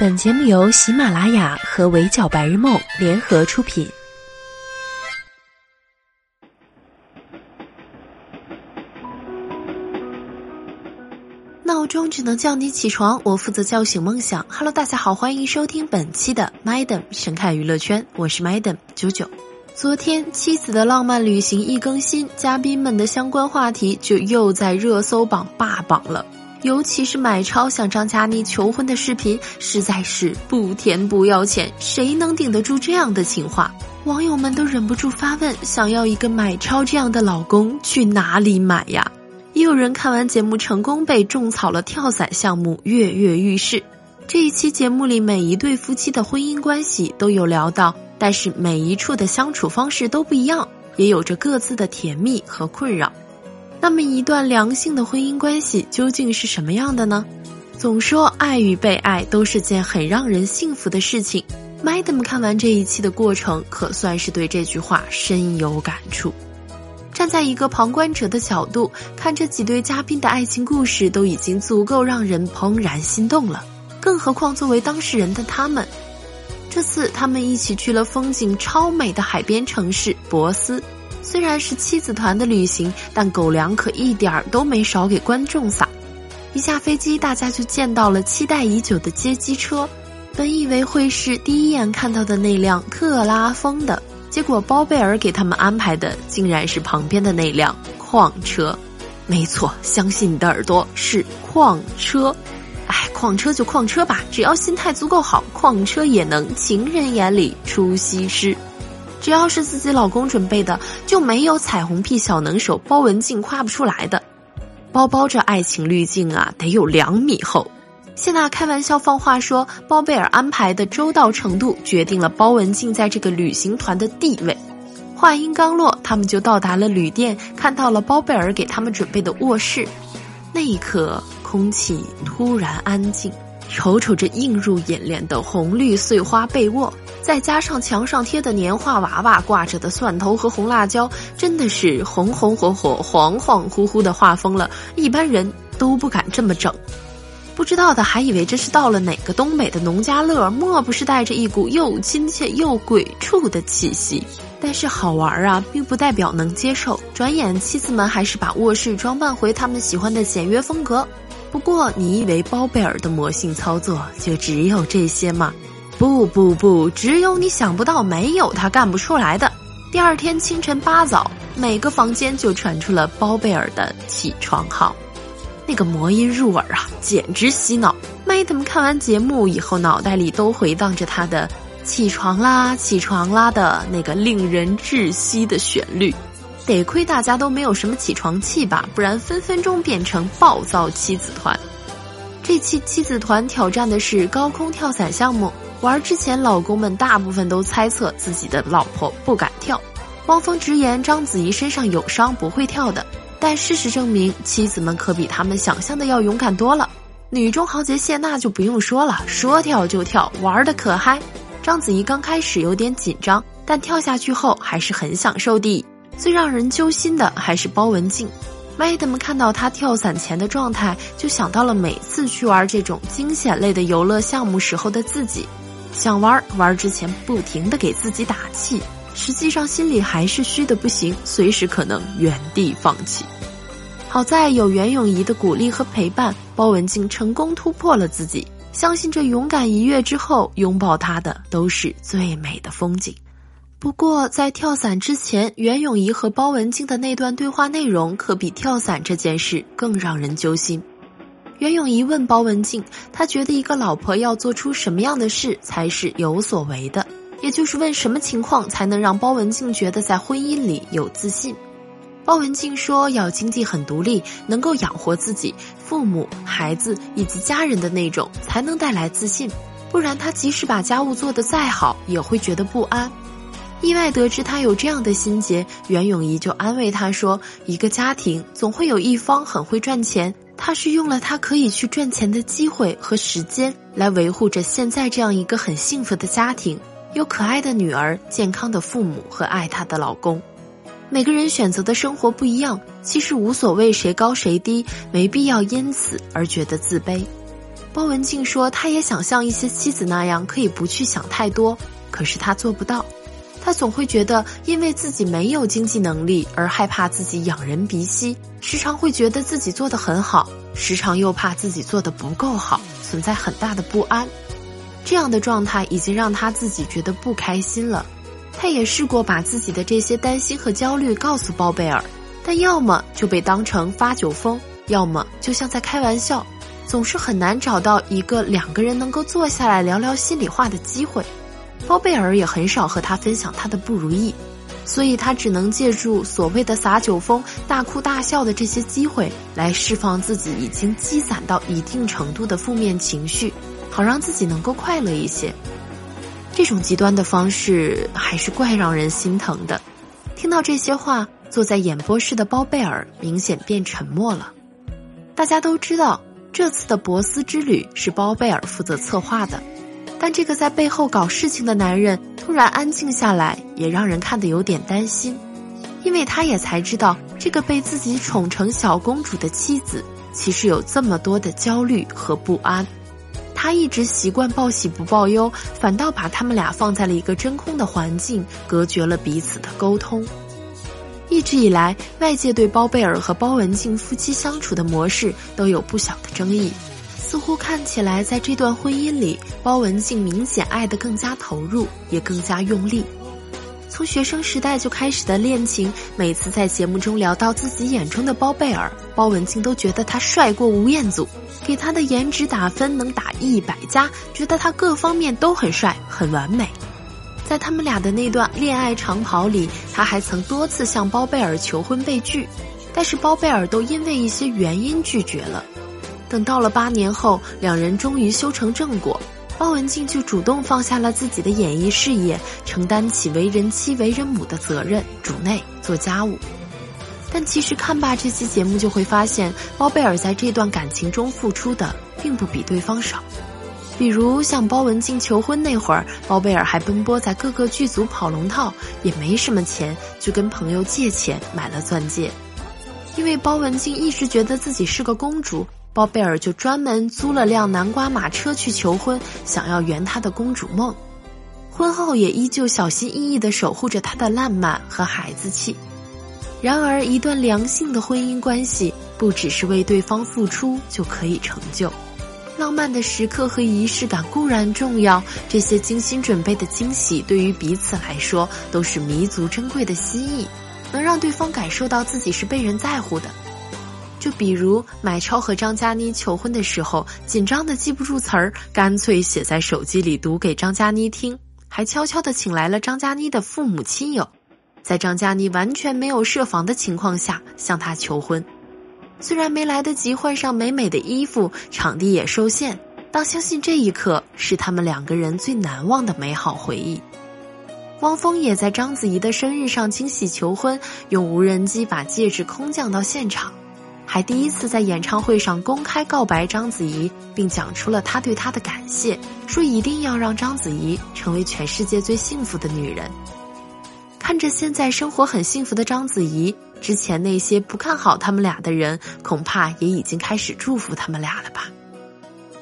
本节目由喜马拉雅和围剿白日梦联合出品。闹钟只能叫你起床，我负责叫醒梦想。Hello，大家好，欢迎收听本期的 Madam 神探娱乐圈，我是 Madam 九九。昨天《妻子的浪漫旅行》一更新，嘉宾们的相关话题就又在热搜榜霸榜了。尤其是买超向张嘉倪求婚的视频，实在是不甜不要钱，谁能顶得住这样的情话？网友们都忍不住发问：想要一个买超这样的老公，去哪里买呀？也有人看完节目成功被种草了跳伞项目，跃跃欲试。这一期节目里，每一对夫妻的婚姻关系都有聊到，但是每一处的相处方式都不一样，也有着各自的甜蜜和困扰。那么，一段良性的婚姻关系究竟是什么样的呢？总说爱与被爱都是件很让人幸福的事情。Madam 看完这一期的过程，可算是对这句话深有感触。站在一个旁观者的角度，看这几对嘉宾的爱情故事，都已经足够让人怦然心动了。更何况作为当事人的他们，这次他们一起去了风景超美的海边城市博斯。虽然是妻子团的旅行，但狗粮可一点儿都没少给观众撒。一下飞机，大家就见到了期待已久的接机车。本以为会是第一眼看到的那辆特拉风的，结果包贝尔给他们安排的竟然是旁边的那辆矿车。没错，相信你的耳朵是矿车。哎，矿车就矿车吧，只要心态足够好，矿车也能情人眼里出西施。只要是自己老公准备的，就没有彩虹屁小能手包文婧夸不出来的。包包这爱情滤镜啊，得有两米厚。谢娜开玩笑放话说，包贝尔安排的周到程度决定了包文婧在这个旅行团的地位。话音刚落，他们就到达了旅店，看到了包贝尔给他们准备的卧室。那一刻，空气突然安静。瞅瞅这映入眼帘的红绿碎花被窝，再加上墙上贴的年画娃娃挂着的蒜头和红辣椒，真的是红红火火、恍恍惚惚的画风了。一般人都不敢这么整。不知道的还以为这是到了哪个东北的农家乐，莫不是带着一股又亲切又鬼畜的气息？但是好玩啊，并不代表能接受。转眼妻子们还是把卧室装扮回他们喜欢的简约风格。不过，你以为包贝尔的魔性操作就只有这些吗？不不不，只有你想不到，没有他干不出来的。第二天清晨八早，每个房间就传出了包贝尔的起床号，那个魔音入耳啊，简直洗脑。麦他们看完节目以后，脑袋里都回荡着他的“起床啦，起床啦”的那个令人窒息的旋律。得亏大家都没有什么起床气吧，不然分分钟变成暴躁妻子团。这期妻子团挑战的是高空跳伞项目，玩之前老公们大部分都猜测自己的老婆不敢跳。汪峰直言章子怡身上有伤，不会跳的。但事实证明，妻子们可比他们想象的要勇敢多了。女中豪杰谢娜就不用说了，说跳就跳，玩的可嗨。章子怡刚开始有点紧张，但跳下去后还是很享受的。最让人揪心的还是包文婧，Madam 看到她跳伞前的状态，就想到了每次去玩这种惊险类的游乐项目时候的自己，想玩玩之前不停的给自己打气，实际上心里还是虚的不行，随时可能原地放弃。好在有袁咏仪的鼓励和陪伴，包文婧成功突破了自己，相信这勇敢一跃之后，拥抱她的都是最美的风景。不过，在跳伞之前，袁咏仪和包文婧的那段对话内容，可比跳伞这件事更让人揪心。袁咏仪问包文婧，她觉得一个老婆要做出什么样的事才是有所为的，也就是问什么情况才能让包文婧觉得在婚姻里有自信。包文婧说，要经济很独立，能够养活自己、父母、孩子以及家人的那种，才能带来自信。不然，她即使把家务做得再好，也会觉得不安。意外得知他有这样的心结，袁咏仪就安慰他说：“一个家庭总会有一方很会赚钱，他是用了他可以去赚钱的机会和时间来维护着现在这样一个很幸福的家庭，有可爱的女儿、健康的父母和爱她的老公。每个人选择的生活不一样，其实无所谓谁高谁低，没必要因此而觉得自卑。”包文婧说，她也想像一些妻子那样，可以不去想太多，可是她做不到。他总会觉得，因为自己没有经济能力而害怕自己仰人鼻息，时常会觉得自己做得很好，时常又怕自己做得不够好，存在很大的不安。这样的状态已经让他自己觉得不开心了。他也试过把自己的这些担心和焦虑告诉包贝尔，但要么就被当成发酒疯，要么就像在开玩笑，总是很难找到一个两个人能够坐下来聊聊心里话的机会。包贝尔也很少和他分享他的不如意，所以他只能借助所谓的撒酒疯、大哭大笑的这些机会来释放自己已经积攒到一定程度的负面情绪，好让自己能够快乐一些。这种极端的方式还是怪让人心疼的。听到这些话，坐在演播室的包贝尔明显变沉默了。大家都知道，这次的博斯之旅是包贝尔负责策划的。但这个在背后搞事情的男人突然安静下来，也让人看得有点担心，因为他也才知道，这个被自己宠成小公主的妻子，其实有这么多的焦虑和不安。他一直习惯报喜不报忧，反倒把他们俩放在了一个真空的环境，隔绝了彼此的沟通。一直以来，外界对包贝尔和包文婧夫妻相处的模式都有不小的争议。似乎看起来，在这段婚姻里，包文婧明显爱得更加投入，也更加用力。从学生时代就开始的恋情，每次在节目中聊到自己眼中的包贝尔，包文婧都觉得他帅过吴彦祖，给他的颜值打分能打一百加，觉得他各方面都很帅，很完美。在他们俩的那段恋爱长跑里，他还曾多次向包贝尔求婚被拒，但是包贝尔都因为一些原因拒绝了。等到了八年后，两人终于修成正果，包文婧就主动放下了自己的演艺事业，承担起为人妻、为人母的责任，主内做家务。但其实看罢这期节目，就会发现包贝尔在这段感情中付出的并不比对方少。比如向包文婧求婚那会儿，包贝尔还奔波在各个剧组跑龙套，也没什么钱，就跟朋友借钱买了钻戒。因为包文婧一直觉得自己是个公主。包贝尔就专门租了辆南瓜马车去求婚，想要圆他的公主梦。婚后也依旧小心翼翼地守护着他的烂漫和孩子气。然而，一段良性的婚姻关系不只是为对方付出就可以成就。浪漫的时刻和仪式感固然重要，这些精心准备的惊喜对于彼此来说都是弥足珍贵的心意，能让对方感受到自己是被人在乎的。就比如买超和张嘉倪求婚的时候，紧张的记不住词儿，干脆写在手机里读给张嘉倪听，还悄悄的请来了张嘉倪的父母亲友，在张嘉倪完全没有设防的情况下向他求婚。虽然没来得及换上美美的衣服，场地也受限，但相信这一刻是他们两个人最难忘的美好回忆。汪峰也在章子怡的生日上惊喜求婚，用无人机把戒指空降到现场。还第一次在演唱会上公开告白章子怡，并讲出了他对她的感谢，说一定要让章子怡成为全世界最幸福的女人。看着现在生活很幸福的章子怡，之前那些不看好他们俩的人，恐怕也已经开始祝福他们俩了吧。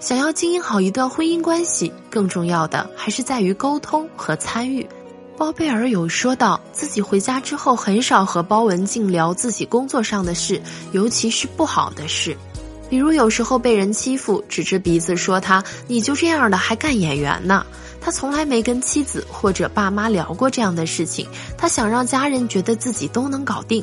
想要经营好一段婚姻关系，更重要的还是在于沟通和参与。包贝尔有说到，自己回家之后很少和包文婧聊自己工作上的事，尤其是不好的事，比如有时候被人欺负，指着鼻子说他你就这样的还干演员呢。他从来没跟妻子或者爸妈聊过这样的事情，他想让家人觉得自己都能搞定。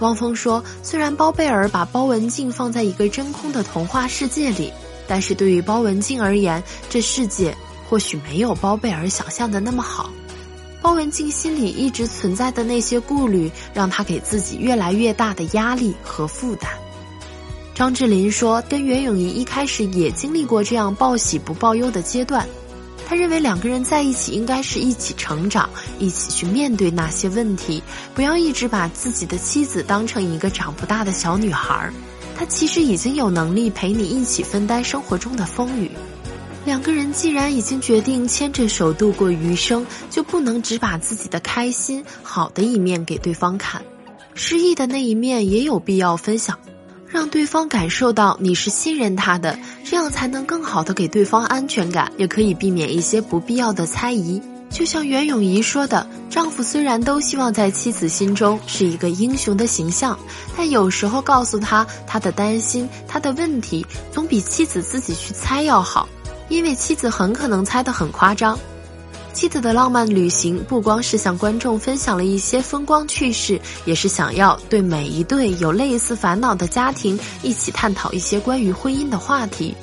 汪峰说，虽然包贝尔把包文婧放在一个真空的童话世界里，但是对于包文婧而言，这世界或许没有包贝尔想象的那么好。包文婧心里一直存在的那些顾虑，让她给自己越来越大的压力和负担。张智霖说，跟袁咏仪一开始也经历过这样报喜不报忧的阶段。他认为两个人在一起应该是一起成长，一起去面对那些问题，不要一直把自己的妻子当成一个长不大的小女孩。他其实已经有能力陪你一起分担生活中的风雨。两个人既然已经决定牵着手度过余生，就不能只把自己的开心、好的一面给对方看，失意的那一面也有必要分享，让对方感受到你是信任他的，这样才能更好的给对方安全感，也可以避免一些不必要的猜疑。就像袁咏仪说的：“丈夫虽然都希望在妻子心中是一个英雄的形象，但有时候告诉他他的担心、他的问题，总比妻子自己去猜要好，因为妻子很可能猜得很夸张。”妻子的浪漫旅行不光是向观众分享了一些风光趣事，也是想要对每一对有类似烦恼的家庭一起探讨一些关于婚姻的话题。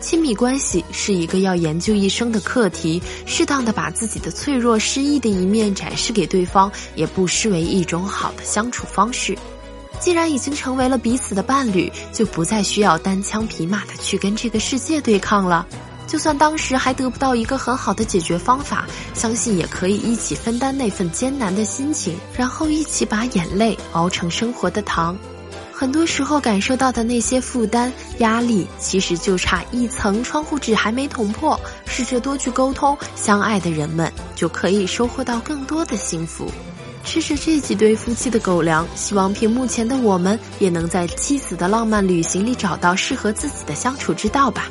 亲密关系是一个要研究一生的课题，适当的把自己的脆弱、失意的一面展示给对方，也不失为一种好的相处方式。既然已经成为了彼此的伴侣，就不再需要单枪匹马的去跟这个世界对抗了。就算当时还得不到一个很好的解决方法，相信也可以一起分担那份艰难的心情，然后一起把眼泪熬成生活的糖。很多时候感受到的那些负担、压力，其实就差一层窗户纸还没捅破。试着多去沟通，相爱的人们就可以收获到更多的幸福。吃着这几对夫妻的狗粮，希望屏幕前的我们也能在妻子的浪漫旅行里找到适合自己的相处之道吧。